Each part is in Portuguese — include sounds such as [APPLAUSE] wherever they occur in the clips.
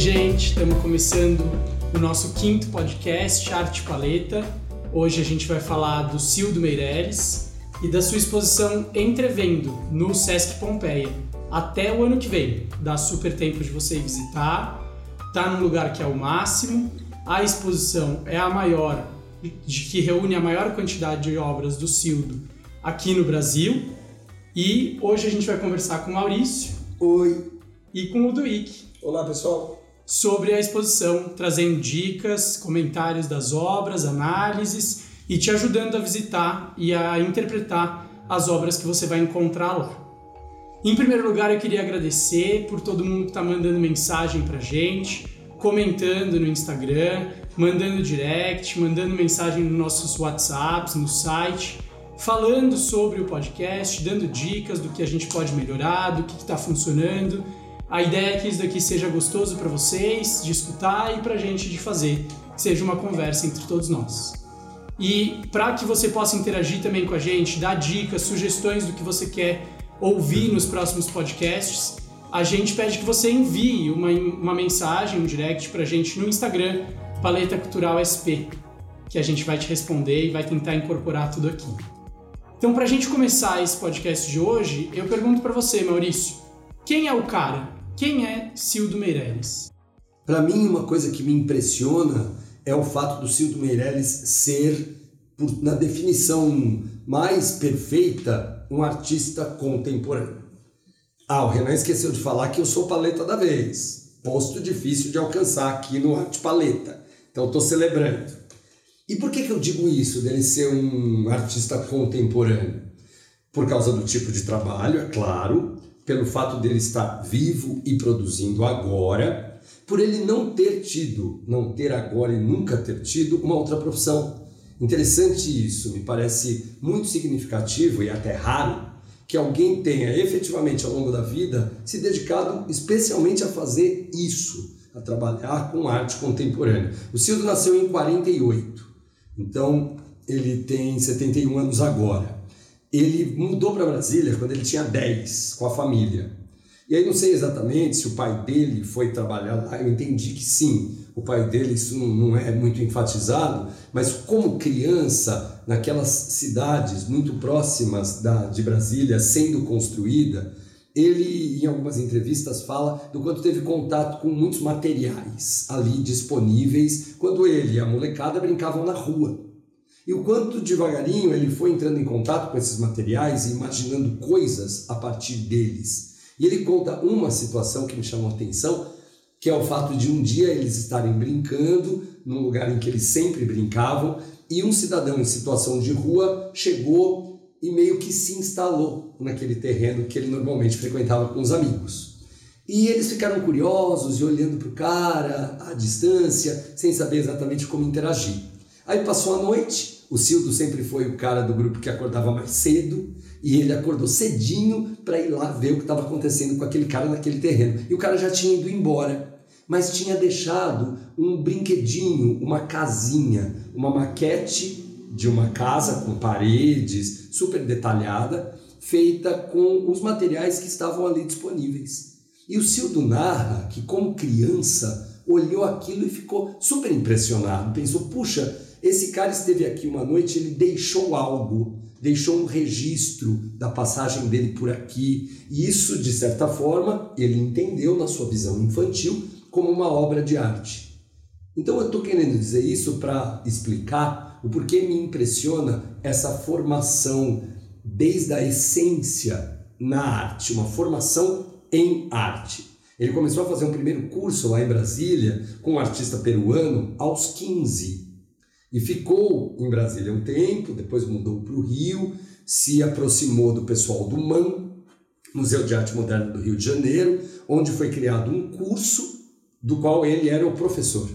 gente, estamos começando o nosso quinto podcast, Arte Paleta. Hoje a gente vai falar do Cildo Meireles e da sua exposição Entrevendo no Sesc Pompeia. Até o ano que vem, dá super tempo de você ir visitar, tá num lugar que é o máximo. A exposição é a maior, de que reúne a maior quantidade de obras do Cildo aqui no Brasil. E hoje a gente vai conversar com o Maurício. Oi. E com o Duíque. Olá, pessoal sobre a exposição, trazendo dicas, comentários das obras, análises e te ajudando a visitar e a interpretar as obras que você vai encontrar lá. Em primeiro lugar, eu queria agradecer por todo mundo que está mandando mensagem para gente, comentando no Instagram, mandando direct, mandando mensagem nos nossos WhatsApps, no site, falando sobre o podcast, dando dicas do que a gente pode melhorar, do que está funcionando a ideia é que isso daqui seja gostoso para vocês de escutar e para a gente de fazer, que seja uma conversa entre todos nós. E para que você possa interagir também com a gente, dar dicas, sugestões do que você quer ouvir nos próximos podcasts, a gente pede que você envie uma, uma mensagem, um direct para a gente no Instagram, Paleta Cultural SP, que a gente vai te responder e vai tentar incorporar tudo aqui. Então, para a gente começar esse podcast de hoje, eu pergunto para você, Maurício, quem é o cara? Quem é Cildo Meirelles? Para mim, uma coisa que me impressiona é o fato do Cildo Meirelles ser, por, na definição mais perfeita, um artista contemporâneo. Ah, o Renan esqueceu de falar que eu sou paleta da vez. Posto difícil de alcançar aqui no Arte Paleta. Então estou celebrando. E por que, que eu digo isso, dele ser um artista contemporâneo? Por causa do tipo de trabalho, é claro, pelo fato dele estar vivo e produzindo agora, por ele não ter tido, não ter agora e nunca ter tido uma outra profissão. Interessante isso, me parece muito significativo e até raro que alguém tenha efetivamente ao longo da vida se dedicado especialmente a fazer isso, a trabalhar com arte contemporânea. O Cildo nasceu em 48, então ele tem 71 anos agora ele mudou para Brasília quando ele tinha 10, com a família. E aí não sei exatamente se o pai dele foi trabalhar lá, eu entendi que sim, o pai dele, isso não é muito enfatizado, mas como criança, naquelas cidades muito próximas da, de Brasília, sendo construída, ele, em algumas entrevistas, fala do quanto teve contato com muitos materiais ali disponíveis, quando ele e a molecada brincavam na rua. E o quanto devagarinho ele foi entrando em contato com esses materiais e imaginando coisas a partir deles. E ele conta uma situação que me chamou a atenção, que é o fato de um dia eles estarem brincando num lugar em que eles sempre brincavam e um cidadão em situação de rua chegou e meio que se instalou naquele terreno que ele normalmente frequentava com os amigos. E eles ficaram curiosos e olhando para o cara à distância, sem saber exatamente como interagir. Aí passou a noite o Cildo sempre foi o cara do grupo que acordava mais cedo e ele acordou cedinho para ir lá ver o que estava acontecendo com aquele cara naquele terreno. E o cara já tinha ido embora, mas tinha deixado um brinquedinho, uma casinha, uma maquete de uma casa com paredes super detalhada, feita com os materiais que estavam ali disponíveis. E o Cildo narra que, como criança, olhou aquilo e ficou super impressionado. Pensou, puxa, esse cara esteve aqui uma noite, ele deixou algo, deixou um registro da passagem dele por aqui, e isso, de certa forma, ele entendeu na sua visão infantil como uma obra de arte. Então eu estou querendo dizer isso para explicar o porquê me impressiona essa formação desde a essência na arte, uma formação em arte. Ele começou a fazer um primeiro curso lá em Brasília com um artista peruano aos 15 e ficou em Brasília um tempo, depois mudou para o Rio, se aproximou do pessoal do MAN, Museu de Arte Moderna do Rio de Janeiro, onde foi criado um curso do qual ele era o professor.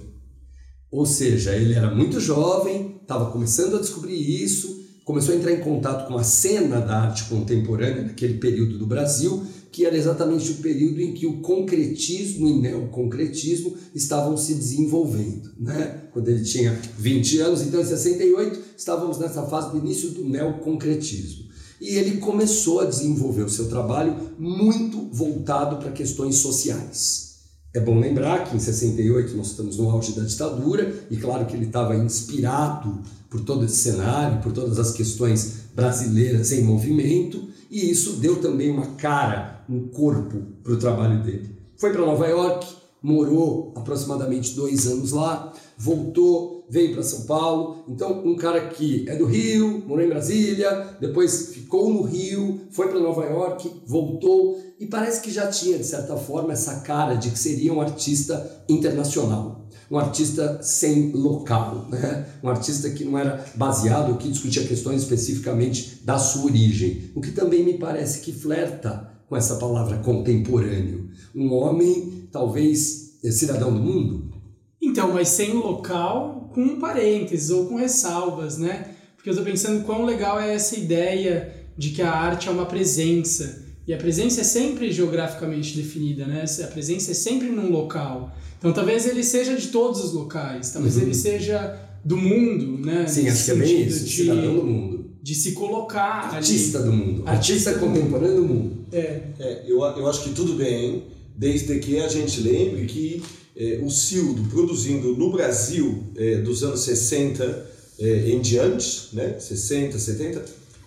Ou seja, ele era muito jovem, estava começando a descobrir isso, começou a entrar em contato com a cena da arte contemporânea naquele período do Brasil que era exatamente o período em que o concretismo e neoconcretismo estavam se desenvolvendo. Né? Quando ele tinha 20 anos, então em 68, estávamos nessa fase do início do neoconcretismo. E ele começou a desenvolver o seu trabalho muito voltado para questões sociais. É bom lembrar que em 68 nós estamos no auge da ditadura e claro que ele estava inspirado por todo esse cenário, por todas as questões brasileiras em movimento e isso deu também uma cara, um corpo para o trabalho dele. Foi para Nova York, morou aproximadamente dois anos lá, voltou, veio para São Paulo. Então, um cara que é do Rio, morou em Brasília, depois ficou no Rio, foi para Nova York, voltou e parece que já tinha, de certa forma, essa cara de que seria um artista internacional, um artista sem local, né? um artista que não era baseado, que discutia questões especificamente da sua origem, o que também me parece que flerta com essa palavra contemporâneo. Um homem, talvez eh, cidadão do mundo. Então, mas sem local, com parênteses ou com ressalvas, né? Porque eu estou pensando quão legal é essa ideia de que a arte é uma presença e a presença é sempre geograficamente definida, né? A presença é sempre num local. Então talvez ele seja de todos os locais, talvez uhum. ele seja do mundo, né? Sim, acho que é bem isso, de, cidadão do mundo. De se colocar Artista ali. do mundo. Artista, Artista contemporâneo do mundo. É. é eu, eu acho que tudo bem, desde que a gente lembre que é, o Cildo produzindo no Brasil é, dos anos 60 é, em diante, né? 60, 70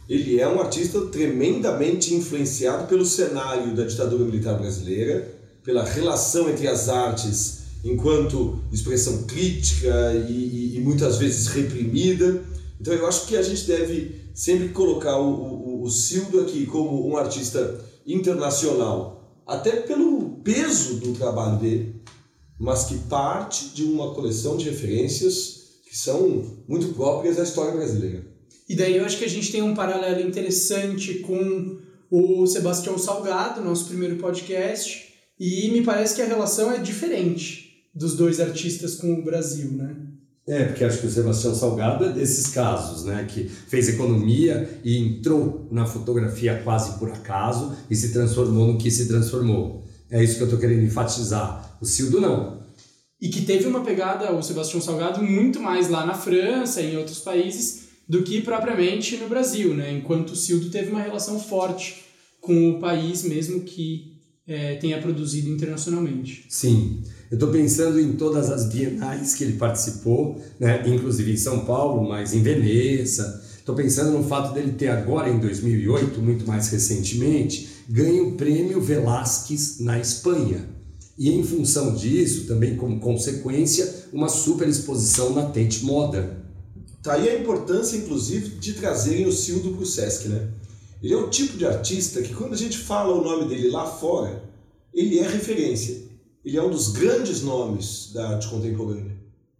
ele é um artista tremendamente influenciado pelo cenário da ditadura militar brasileira, pela relação entre as artes enquanto expressão crítica e, e, e muitas vezes reprimida. Então eu acho que a gente deve sempre colocar o, o, o Cildo aqui como um artista internacional, até pelo peso do trabalho dele, mas que parte de uma coleção de referências que são muito próprias da história brasileira. E daí eu acho que a gente tem um paralelo interessante com o Sebastião Salgado, nosso primeiro podcast, e me parece que a relação é diferente dos dois artistas com o Brasil, né? É, porque acho que o Sebastião Salgado é desses casos, né? Que fez economia e entrou na fotografia quase por acaso e se transformou no que se transformou. É isso que eu estou querendo enfatizar. O Cildo não. E que teve uma pegada, o Sebastião Salgado, muito mais lá na França e em outros países, do que propriamente no Brasil, né? Enquanto o Cildo teve uma relação forte com o país, mesmo que é, tenha produzido internacionalmente. Sim, eu estou pensando em todas as bienais que ele participou, né? inclusive em São Paulo, mas em Veneza. Estou pensando no fato dele ter agora, em 2008, muito mais recentemente, ganho o prêmio Velázquez na Espanha. E em função disso, também como consequência, uma super exposição na Tate Modern. Tá aí a importância, inclusive, de trazerem o Cildo para o Sesc, né? Ele é o tipo de artista que quando a gente fala o nome dele lá fora, ele é referência. Ele é um dos grandes nomes da arte contemporânea.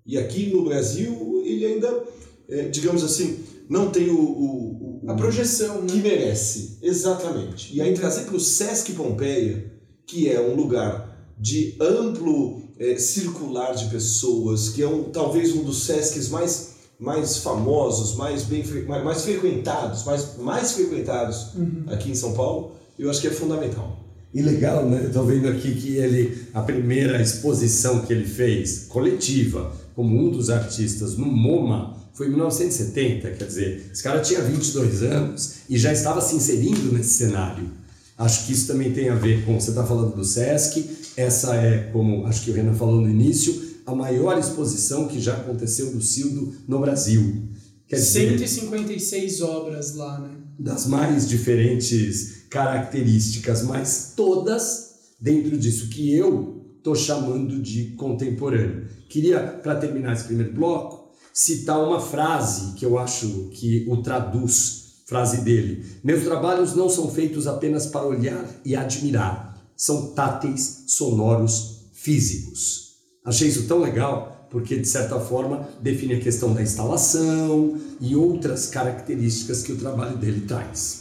E aqui no Brasil, ele ainda, é, digamos assim, não tem o, o, o a projeção que né? merece. Exatamente. E aí trazer para o Sesc Pompeia, que é um lugar de amplo é, circular de pessoas, que é um, talvez um dos Sescs mais mais famosos, mais bem mais, mais frequentados, mais, mais frequentados uhum. aqui em São Paulo, eu acho que é fundamental. E legal, né? Estou vendo aqui que ele, a primeira exposição que ele fez, coletiva, como um dos artistas no MoMA, foi em 1970, quer dizer, esse cara tinha 22 anos e já estava se inserindo nesse cenário. Acho que isso também tem a ver com, você está falando do Sesc, essa é, como acho que o Renan falou no início, a maior exposição que já aconteceu do Cildo no Brasil. Quer 156 dizer, obras lá, né? Das mais diferentes características, mas todas dentro disso que eu estou chamando de contemporâneo. Queria, para terminar esse primeiro bloco, citar uma frase que eu acho que o traduz, frase dele. Meus trabalhos não são feitos apenas para olhar e admirar, são táteis, sonoros, físicos. Achei isso tão legal porque, de certa forma, define a questão da instalação e outras características que o trabalho dele traz.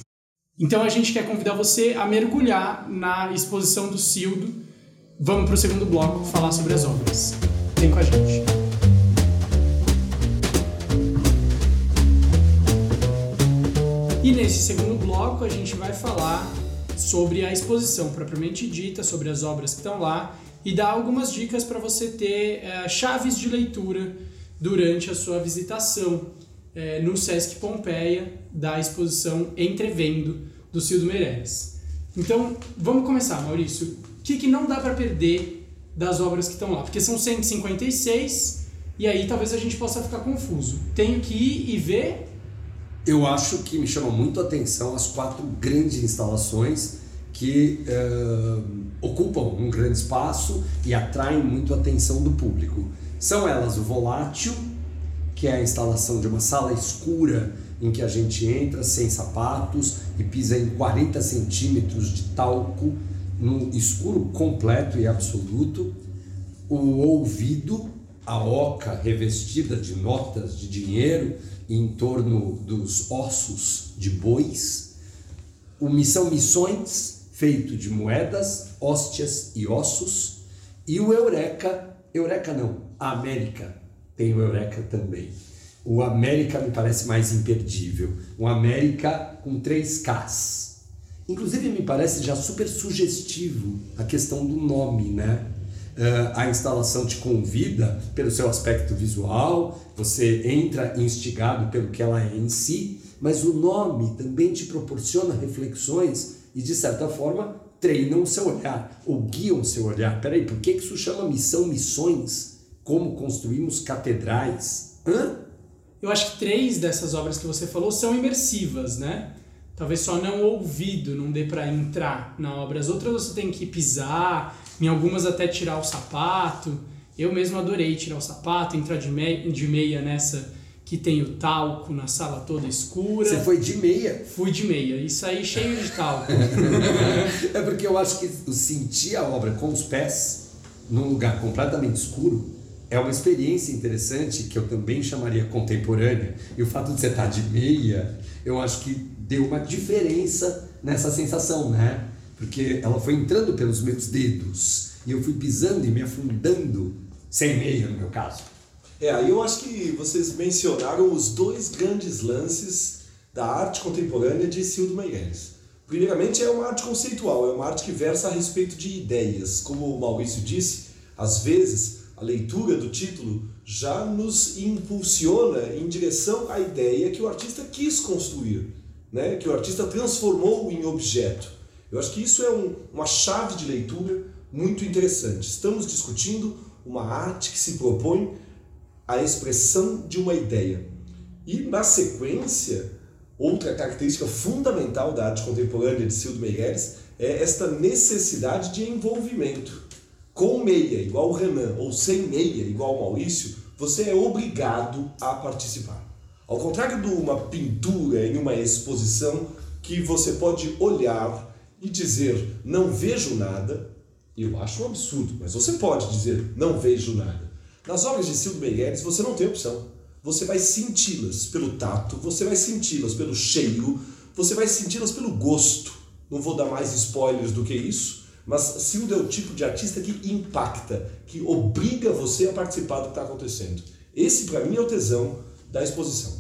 Então a gente quer convidar você a mergulhar na exposição do Cildo. Vamos para o segundo bloco falar sobre as obras. Vem com a gente. E nesse segundo bloco a gente vai falar sobre a exposição propriamente dita, sobre as obras que estão lá e dar algumas dicas para você ter é, chaves de leitura durante a sua visitação é, no Sesc Pompeia da exposição Entrevendo do Cildo Meirelles. Então, vamos começar, Maurício. O que, que não dá para perder das obras que estão lá. Porque são 156 e aí talvez a gente possa ficar confuso. Tenho que ir e ver. Eu acho que me chama muito a atenção as quatro grandes instalações que uh, ocupam um grande espaço e atraem muito a atenção do público. São elas o Volátil, que é a instalação de uma sala escura em que a gente entra sem sapatos e pisa em 40 centímetros de talco no escuro completo e absoluto, o ouvido, a oca revestida de notas de dinheiro em torno dos ossos de bois, o Missão Missões, feito de moedas, hóstias e ossos, e o Eureka, Eureka não, a América tem o Eureka também. O América me parece mais imperdível, um América com três Ks Inclusive, me parece já super sugestivo a questão do nome, né? Uh, a instalação te convida pelo seu aspecto visual, você entra instigado pelo que ela é em si, mas o nome também te proporciona reflexões e, de certa forma, treinam o seu olhar ou guiam o seu olhar. Peraí, por que isso chama missão missões? Como construímos catedrais? Hã? Eu acho que três dessas obras que você falou são imersivas, né? talvez só não ouvido não dê para entrar na obra. As outras você tem que pisar, em algumas até tirar o sapato. Eu mesmo adorei tirar o sapato, entrar de meia, de meia nessa que tem o talco na sala toda escura. Você foi de meia? Fui de meia e saí cheio de talco. [LAUGHS] é porque eu acho que sentir a obra com os pés num lugar completamente escuro é uma experiência interessante que eu também chamaria contemporânea. E o fato de você estar de meia, eu acho que deu uma diferença nessa sensação, né? Porque ela foi entrando pelos meus dedos e eu fui pisando e me afundando, sem meia no meu caso. É, aí eu acho que vocês mencionaram os dois grandes lances da arte contemporânea de Cildo Meirelles. Primeiramente, é uma arte conceitual, é uma arte que versa a respeito de ideias. Como o Maurício disse, às vezes a leitura do título já nos impulsiona em direção à ideia que o artista quis construir né, que o artista transformou em objeto. Eu acho que isso é um, uma chave de leitura muito interessante. Estamos discutindo uma arte que se propõe a expressão de uma ideia. E, na sequência, outra característica fundamental da arte contemporânea de Cildo Meireles é esta necessidade de envolvimento. Com meia, igual o Renan, ou sem meia, igual o Maurício, você é obrigado a participar. Ao contrário de uma pintura em uma exposição que você pode olhar e dizer não vejo nada, eu acho um absurdo, mas você pode dizer não vejo nada. Nas obras de Silvio Meirelles você não tem opção. Você vai senti-las pelo tato, você vai senti-las pelo cheiro, você vai senti-las pelo gosto. Não vou dar mais spoilers do que isso, mas Silvio é o tipo de artista que impacta, que obriga você a participar do que está acontecendo. Esse, para mim, é o tesão da exposição.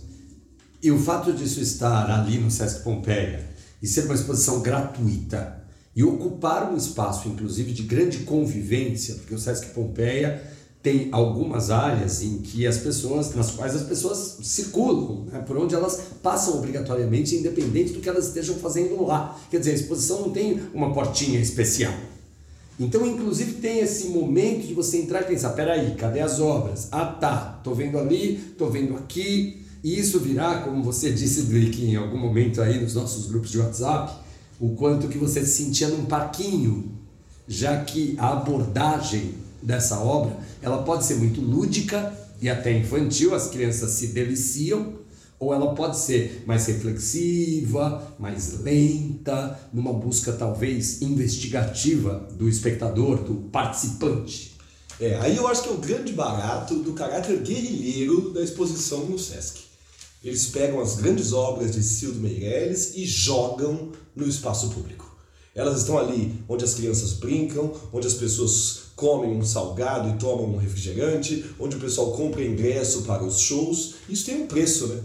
E o fato disso estar ali no Sesc Pompeia e ser uma exposição gratuita e ocupar um espaço, inclusive, de grande convivência, porque o Sesc Pompeia tem algumas áreas em que as pessoas, nas quais as pessoas circulam, né, por onde elas passam obrigatoriamente, independente do que elas estejam fazendo lá. Quer dizer, a exposição não tem uma portinha especial. Então, inclusive, tem esse momento de você entrar e pensar: peraí, cadê as obras? Ah, tá, tô vendo ali, tô vendo aqui. E isso virá, como você disse, Drick, em algum momento aí nos nossos grupos de WhatsApp, o quanto que você se sentia num parquinho, já que a abordagem dessa obra, ela pode ser muito lúdica e até infantil, as crianças se deliciam, ou ela pode ser mais reflexiva, mais lenta, numa busca talvez investigativa do espectador, do participante. É, aí eu acho que é o grande barato do caráter guerrilheiro da exposição no Sesc. Eles pegam as grandes obras de Cildo Meirelles e jogam no espaço público. Elas estão ali onde as crianças brincam, onde as pessoas comem um salgado e tomam um refrigerante, onde o pessoal compra ingresso para os shows. Isso tem um preço, né?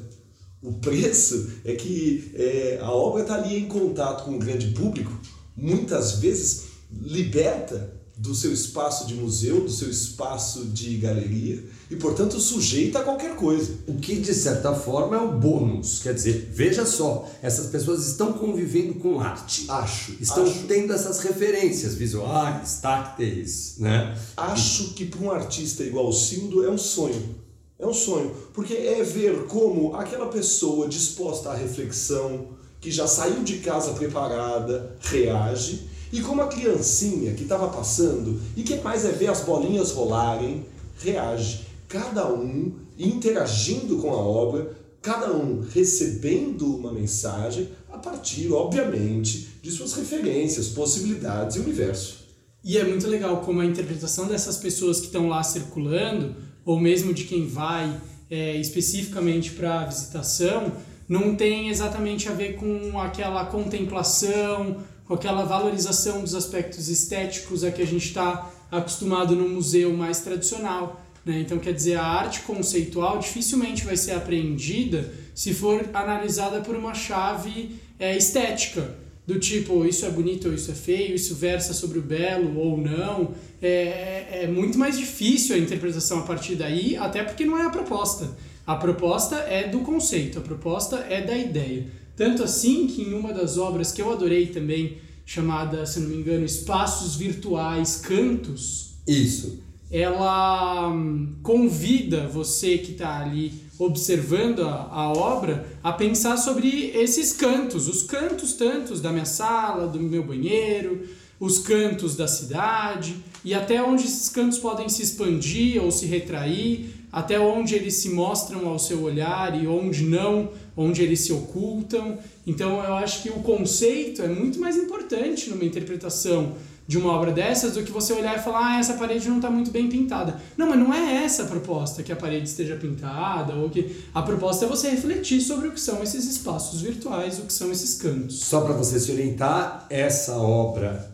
O preço é que é, a obra está ali em contato com o grande público, muitas vezes liberta do seu espaço de museu, do seu espaço de galeria e, portanto, sujeita a qualquer coisa. O que, de certa forma, é o bônus. Quer dizer, veja só, essas pessoas estão convivendo com arte. Acho. Estão acho, tendo essas referências visuais, tácteis, né? Acho que para um artista igual o Sildo é um sonho. É um sonho. Porque é ver como aquela pessoa disposta à reflexão, que já saiu de casa preparada, reage e como a criancinha que estava passando e que mais é ver as bolinhas rolarem, reage. Cada um interagindo com a obra, cada um recebendo uma mensagem a partir, obviamente, de suas referências, possibilidades e universo. E é muito legal como a interpretação dessas pessoas que estão lá circulando, ou mesmo de quem vai é, especificamente para a visitação, não tem exatamente a ver com aquela contemplação com aquela valorização dos aspectos estéticos a que a gente está acostumado no museu mais tradicional. Né? Então, quer dizer, a arte conceitual dificilmente vai ser apreendida se for analisada por uma chave é, estética, do tipo, isso é bonito ou isso é feio, isso versa sobre o belo ou não. É, é, é muito mais difícil a interpretação a partir daí, até porque não é a proposta. A proposta é do conceito, a proposta é da ideia. Tanto assim que em uma das obras que eu adorei também, chamada, se não me engano, Espaços Virtuais Cantos. Isso. Ela hum, convida você que está ali observando a, a, obra a pensar sobre esses cantos, os cantos tantos da minha sala, do meu banheiro, os cantos da cidade e até onde esses cantos podem se expandir ou se retrair, até onde eles se mostram ao seu olhar e onde não, onde eles se ocultam. Então eu acho que o conceito é muito mais importante numa interpretação de uma obra dessas do que você olhar e falar, ah, essa parede não está muito bem pintada. Não, mas não é essa a proposta, que a parede esteja pintada, ou que. A proposta é você refletir sobre o que são esses espaços virtuais, o que são esses cantos. Só para você se orientar, essa obra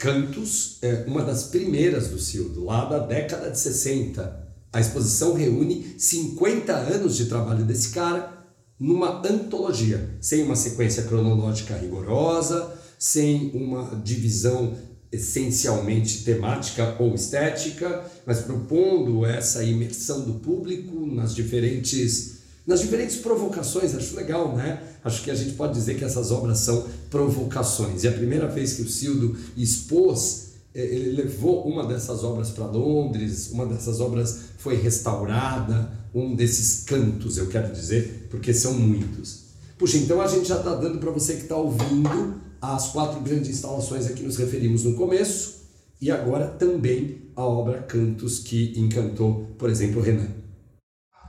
Cantos é uma das primeiras do Cildo, lá da década de 60. A exposição reúne 50 anos de trabalho desse cara numa antologia, sem uma sequência cronológica rigorosa, sem uma divisão essencialmente temática ou estética, mas propondo essa imersão do público nas diferentes nas diferentes provocações, acho legal, né? Acho que a gente pode dizer que essas obras são provocações. E a primeira vez que o Cildo expôs, ele levou uma dessas obras para Londres, uma dessas obras foi restaurada, um desses cantos, eu quero dizer, porque são muitos. Puxa, então a gente já está dando para você que está ouvindo as quatro grandes instalações a que nos referimos no começo e agora também a obra Cantos que encantou, por exemplo, Renan.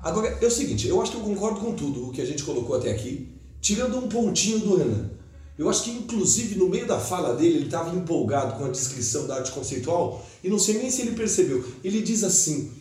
Agora, é o seguinte, eu acho que eu concordo com tudo o que a gente colocou até aqui, tirando um pontinho do Renan. Eu acho que, inclusive, no meio da fala dele, ele estava empolgado com a descrição da arte conceitual e não sei nem se ele percebeu. Ele diz assim: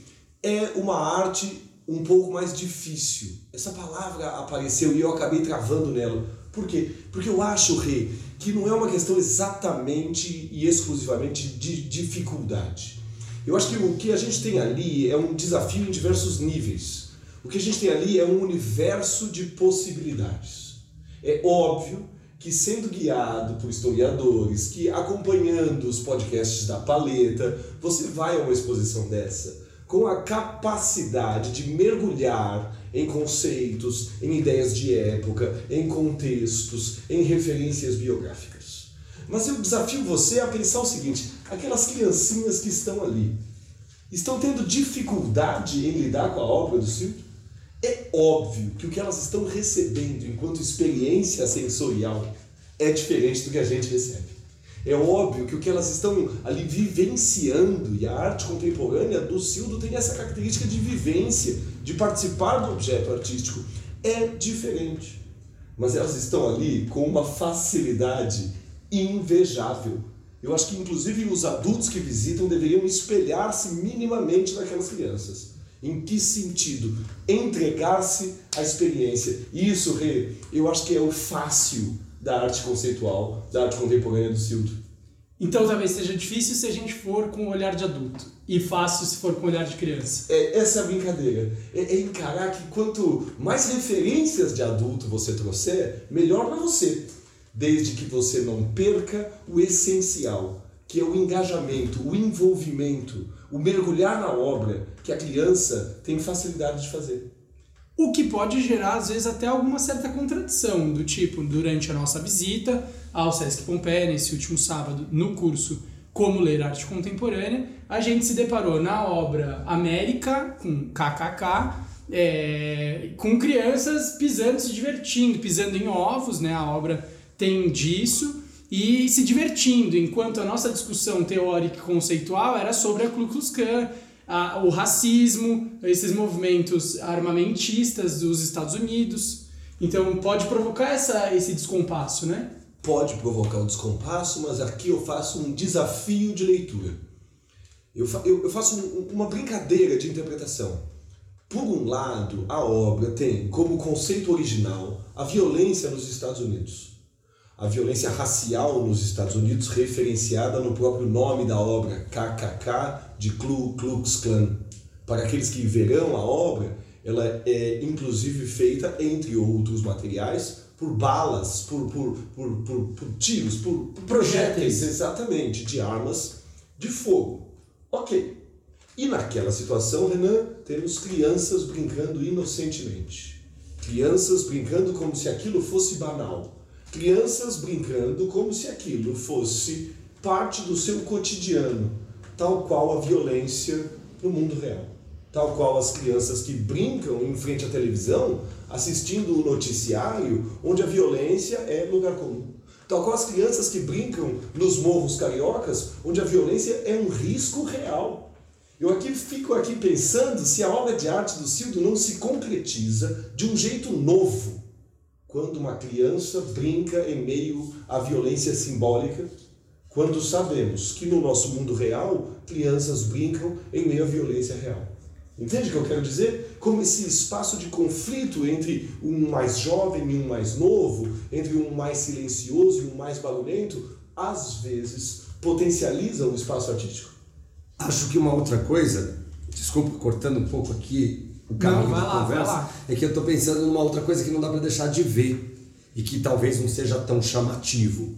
é uma arte um pouco mais difícil. Essa palavra apareceu e eu acabei travando nela. Por quê? Porque eu acho, Rê, que não é uma questão exatamente e exclusivamente de dificuldade. Eu acho que o que a gente tem ali é um desafio em diversos níveis. O que a gente tem ali é um universo de possibilidades. É óbvio que sendo guiado por historiadores, que acompanhando os podcasts da Paleta, você vai a uma exposição dessa com a capacidade de mergulhar em conceitos, em ideias de época, em contextos, em referências biográficas. Mas eu desafio você a pensar o seguinte: aquelas criancinhas que estão ali estão tendo dificuldade em lidar com a obra do Silvio? É óbvio que o que elas estão recebendo enquanto experiência sensorial é diferente do que a gente recebe. É óbvio que o que elas estão ali vivenciando, e a arte contemporânea do Sildo tem essa característica de vivência, de participar do objeto artístico, é diferente. Mas elas estão ali com uma facilidade invejável. Eu acho que, inclusive, os adultos que visitam deveriam espelhar-se minimamente naquelas crianças. Em que sentido? Entregar-se à experiência. Isso, Rê, eu acho que é o fácil da arte conceitual, da arte contemporânea do Sildo. Então talvez seja difícil se a gente for com o olhar de adulto e fácil se for com o olhar de criança. É, essa é a brincadeira. É, é encarar que quanto mais referências de adulto você trouxer, melhor para você. Desde que você não perca o essencial, que é o engajamento, o envolvimento, o mergulhar na obra que a criança tem facilidade de fazer. O que pode gerar, às vezes, até alguma certa contradição, do tipo, durante a nossa visita ao Sesc Pompeia, nesse último sábado, no curso Como Ler Arte Contemporânea, a gente se deparou na obra América, com KKK, é, com crianças pisando, se divertindo, pisando em ovos, né? A obra tem disso, e se divertindo, enquanto a nossa discussão teórica e conceitual era sobre a Ku Klux Klan, a, o racismo, esses movimentos armamentistas dos Estados Unidos. Então pode provocar essa, esse descompasso, né? Pode provocar um descompasso, mas aqui eu faço um desafio de leitura. Eu, fa eu, eu faço um, uma brincadeira de interpretação. Por um lado, a obra tem como conceito original a violência nos Estados Unidos a violência racial nos Estados Unidos, referenciada no próprio nome da obra, KKK, de Ku Klux Klan. Para aqueles que verão a obra, ela é inclusive feita, entre outros materiais, por balas, por, por, por, por, por tiros, por projéteis, exatamente, de armas de fogo. Ok. E naquela situação, Renan, temos crianças brincando inocentemente. Crianças brincando como se aquilo fosse banal Crianças brincando como se aquilo fosse parte do seu cotidiano, tal qual a violência no mundo real. Tal qual as crianças que brincam em frente à televisão, assistindo o noticiário, onde a violência é lugar comum. Tal qual as crianças que brincam nos morros cariocas, onde a violência é um risco real. Eu aqui fico aqui pensando se a obra de arte do Cildo não se concretiza de um jeito novo quando uma criança brinca em meio à violência simbólica, quando sabemos que no nosso mundo real, crianças brincam em meio à violência real. Entende o que eu quero dizer? Como esse espaço de conflito entre um mais jovem e um mais novo, entre um mais silencioso e um mais barulhento, às vezes potencializa o espaço artístico. Acho que uma outra coisa, desculpa cortando um pouco aqui o caminho não, da lá, conversa, é que eu estou pensando numa outra coisa que não dá para deixar de ver e que talvez não seja tão chamativo,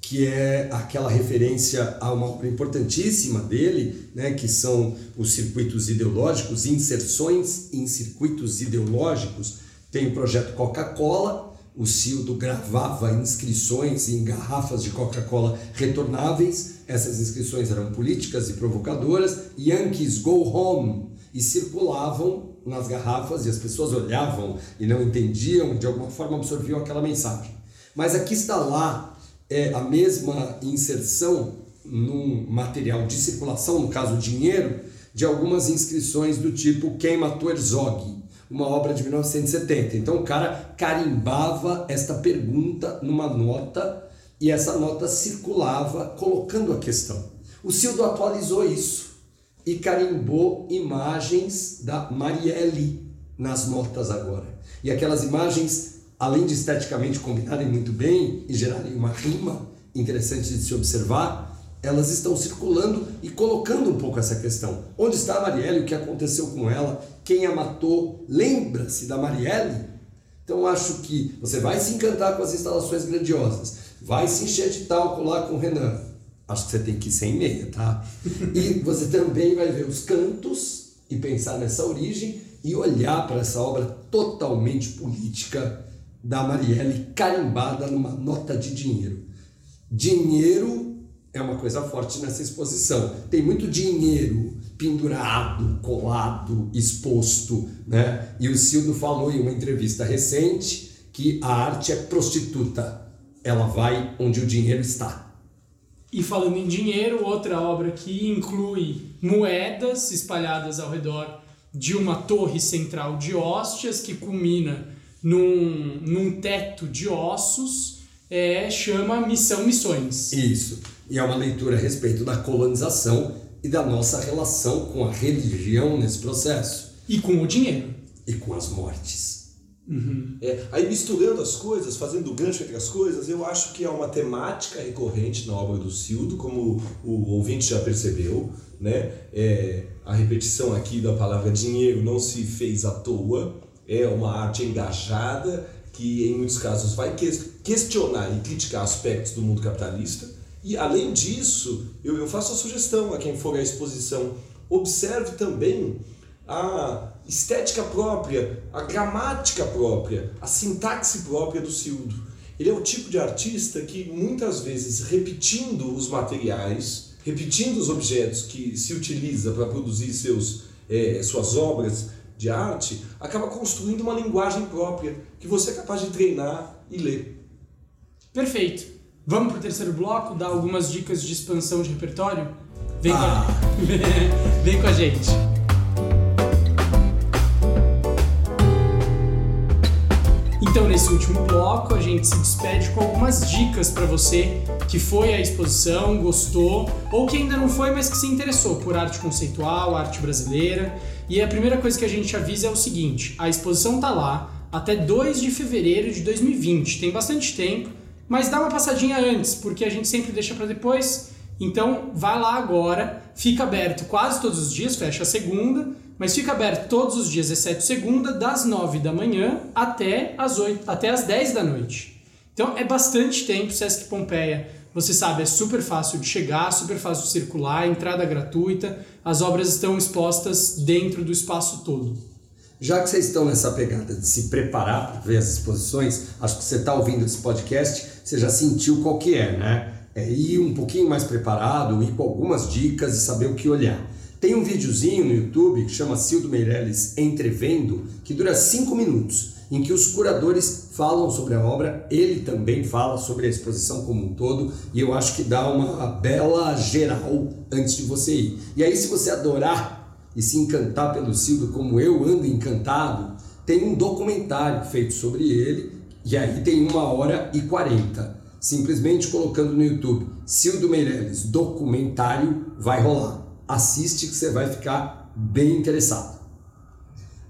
que é aquela referência a uma obra importantíssima dele, né, que são os circuitos ideológicos, inserções em circuitos ideológicos. Tem o projeto Coca-Cola, o Cildo gravava inscrições em garrafas de Coca-Cola retornáveis, essas inscrições eram políticas e provocadoras, Yankees Go Home, e circulavam nas garrafas e as pessoas olhavam e não entendiam, de alguma forma absorviam aquela mensagem. Mas aqui está lá é, a mesma inserção num material de circulação, no caso dinheiro, de algumas inscrições do tipo Quem Matou Herzog, uma obra de 1970. Então o cara carimbava esta pergunta numa nota e essa nota circulava colocando a questão. O Cildo atualizou isso e carimbou imagens da Marielle nas notas agora. E aquelas imagens, além de esteticamente combinarem muito bem e gerarem uma rima interessante de se observar, elas estão circulando e colocando um pouco essa questão. Onde está a Marielle? O que aconteceu com ela? Quem a matou? Lembra-se da Marielle? Então acho que você vai se encantar com as instalações grandiosas, vai se encher de talco lá com o Renan, acho que você tem que ir sem meia, tá? E você também vai ver os cantos e pensar nessa origem e olhar para essa obra totalmente política da Marielle carimbada numa nota de dinheiro. Dinheiro é uma coisa forte nessa exposição. Tem muito dinheiro pendurado, colado, exposto, né? E o Sildo falou em uma entrevista recente que a arte é prostituta. Ela vai onde o dinheiro está. E falando em dinheiro, outra obra que inclui moedas espalhadas ao redor de uma torre central de hóstias que culmina num, num teto de ossos, é, chama Missão Missões. Isso. E é uma leitura a respeito da colonização e da nossa relação com a religião nesse processo. E com o dinheiro. E com as mortes. Uhum. É, aí misturando as coisas, fazendo gancho entre as coisas, eu acho que é uma temática recorrente na obra do Cildo, como o ouvinte já percebeu, né? É, a repetição aqui da palavra dinheiro não se fez à toa, é uma arte engajada que em muitos casos vai questionar e criticar aspectos do mundo capitalista E além disso, eu, eu faço a sugestão a quem for à exposição, observe também a estética própria, a gramática própria, a sintaxe própria do Cildo. Ele é o tipo de artista que muitas vezes repetindo os materiais, repetindo os objetos que se utiliza para produzir seus, é, suas obras de arte, acaba construindo uma linguagem própria que você é capaz de treinar e ler. Perfeito. Vamos para o terceiro bloco, dar algumas dicas de expansão de repertório? Vem, ah. com, a... [LAUGHS] Vem com a gente. Então, nesse último bloco, a gente se despede com algumas dicas para você que foi à exposição, gostou, ou que ainda não foi, mas que se interessou por arte conceitual, arte brasileira. E a primeira coisa que a gente avisa é o seguinte: a exposição tá lá até 2 de fevereiro de 2020. Tem bastante tempo, mas dá uma passadinha antes, porque a gente sempre deixa para depois. Então, vai lá agora, fica aberto quase todos os dias, fecha a segunda mas fica aberto todos os dias, exceto segunda, das 9 da manhã até as, 8, até as 10 da noite. Então é bastante tempo, Sesc Pompeia. Você sabe, é super fácil de chegar, super fácil de circular, entrada gratuita, as obras estão expostas dentro do espaço todo. Já que vocês estão nessa pegada de se preparar para ver as exposições, acho que você está ouvindo esse podcast, você já sentiu qual que é, né? É ir um pouquinho mais preparado, ir com algumas dicas e saber o que olhar. Tem um videozinho no YouTube que chama Cildo Meirelles Entrevendo, que dura 5 minutos, em que os curadores falam sobre a obra, ele também fala sobre a exposição como um todo, e eu acho que dá uma bela geral antes de você ir. E aí, se você adorar e se encantar pelo Cildo como eu ando encantado, tem um documentário feito sobre ele, e aí tem uma hora e quarenta. Simplesmente colocando no YouTube Cildo Meirelles documentário vai rolar assiste que você vai ficar bem interessado.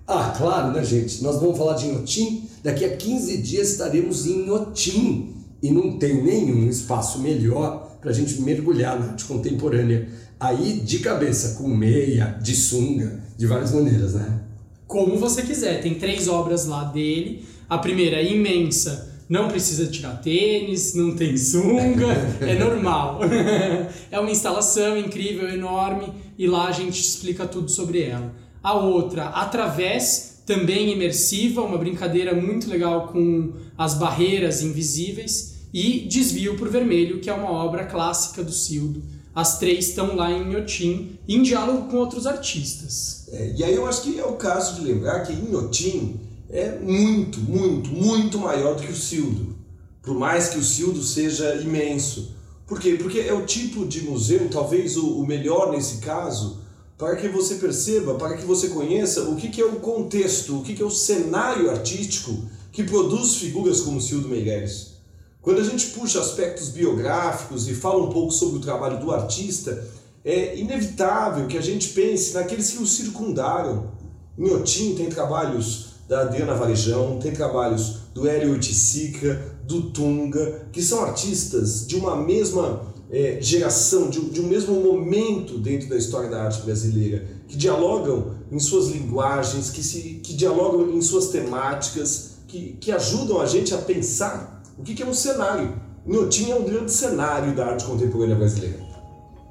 Ah, claro, né, gente? Nós vamos falar de Inhotim. Daqui a 15 dias estaremos em Inhotim e não tem nenhum espaço melhor para a gente mergulhar na arte contemporânea. Aí de cabeça, com meia, de sunga, de várias maneiras, né? Como você quiser. Tem três obras lá dele. A primeira é imensa, não precisa tirar tênis, não tem sunga, é normal. [LAUGHS] é uma instalação incrível, enorme, e lá a gente explica tudo sobre ela. A outra, através, também imersiva, uma brincadeira muito legal com as barreiras invisíveis, e Desvio por Vermelho, que é uma obra clássica do Cildo. As três estão lá em Inhotim, em diálogo com outros artistas. É, e aí eu acho que é o caso de lembrar que Inhotim é muito, muito, muito maior do que o Cildo. Por mais que o Cildo seja imenso. Por quê? Porque é o tipo de museu, talvez o, melhor nesse caso, para que você perceba, para que você conheça o que, é o contexto, o que, é o cenário artístico que produz figuras como Cildo Meirelles. Quando a gente puxa aspectos biográficos e fala um pouco sobre o trabalho do artista, é inevitável que a gente pense naqueles que o circundaram. Em tem trabalhos da Adriana Varejão, tem trabalhos do Hélio Oiticica, do Tunga, que são artistas de uma mesma é, geração, de, de um mesmo momento dentro da história da arte brasileira, que dialogam em suas linguagens, que, se, que dialogam em suas temáticas, que, que ajudam a gente a pensar o que, que é um cenário. Inhotim é um grande cenário da arte contemporânea brasileira.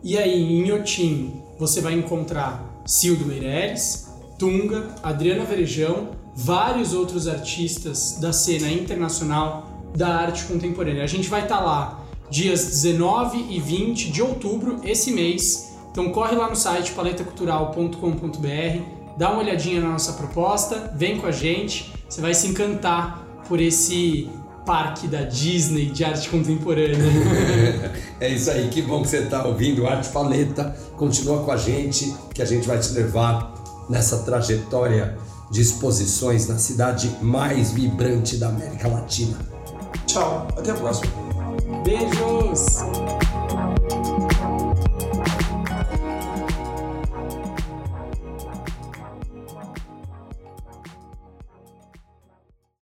E aí, em Inhotim, você vai encontrar Cildo Meireles, Tunga, Adriana Verejão, vários outros artistas da cena internacional da arte contemporânea. A gente vai estar tá lá dias 19 e 20 de outubro, esse mês. Então corre lá no site paletacultural.com.br, dá uma olhadinha na nossa proposta, vem com a gente, você vai se encantar por esse parque da Disney de arte contemporânea. [LAUGHS] é isso aí, que bom que você está ouvindo Arte Paleta. Continua com a gente, que a gente vai te levar nessa trajetória de exposições na cidade mais vibrante da América Latina. Tchau, até a próxima. Beijos!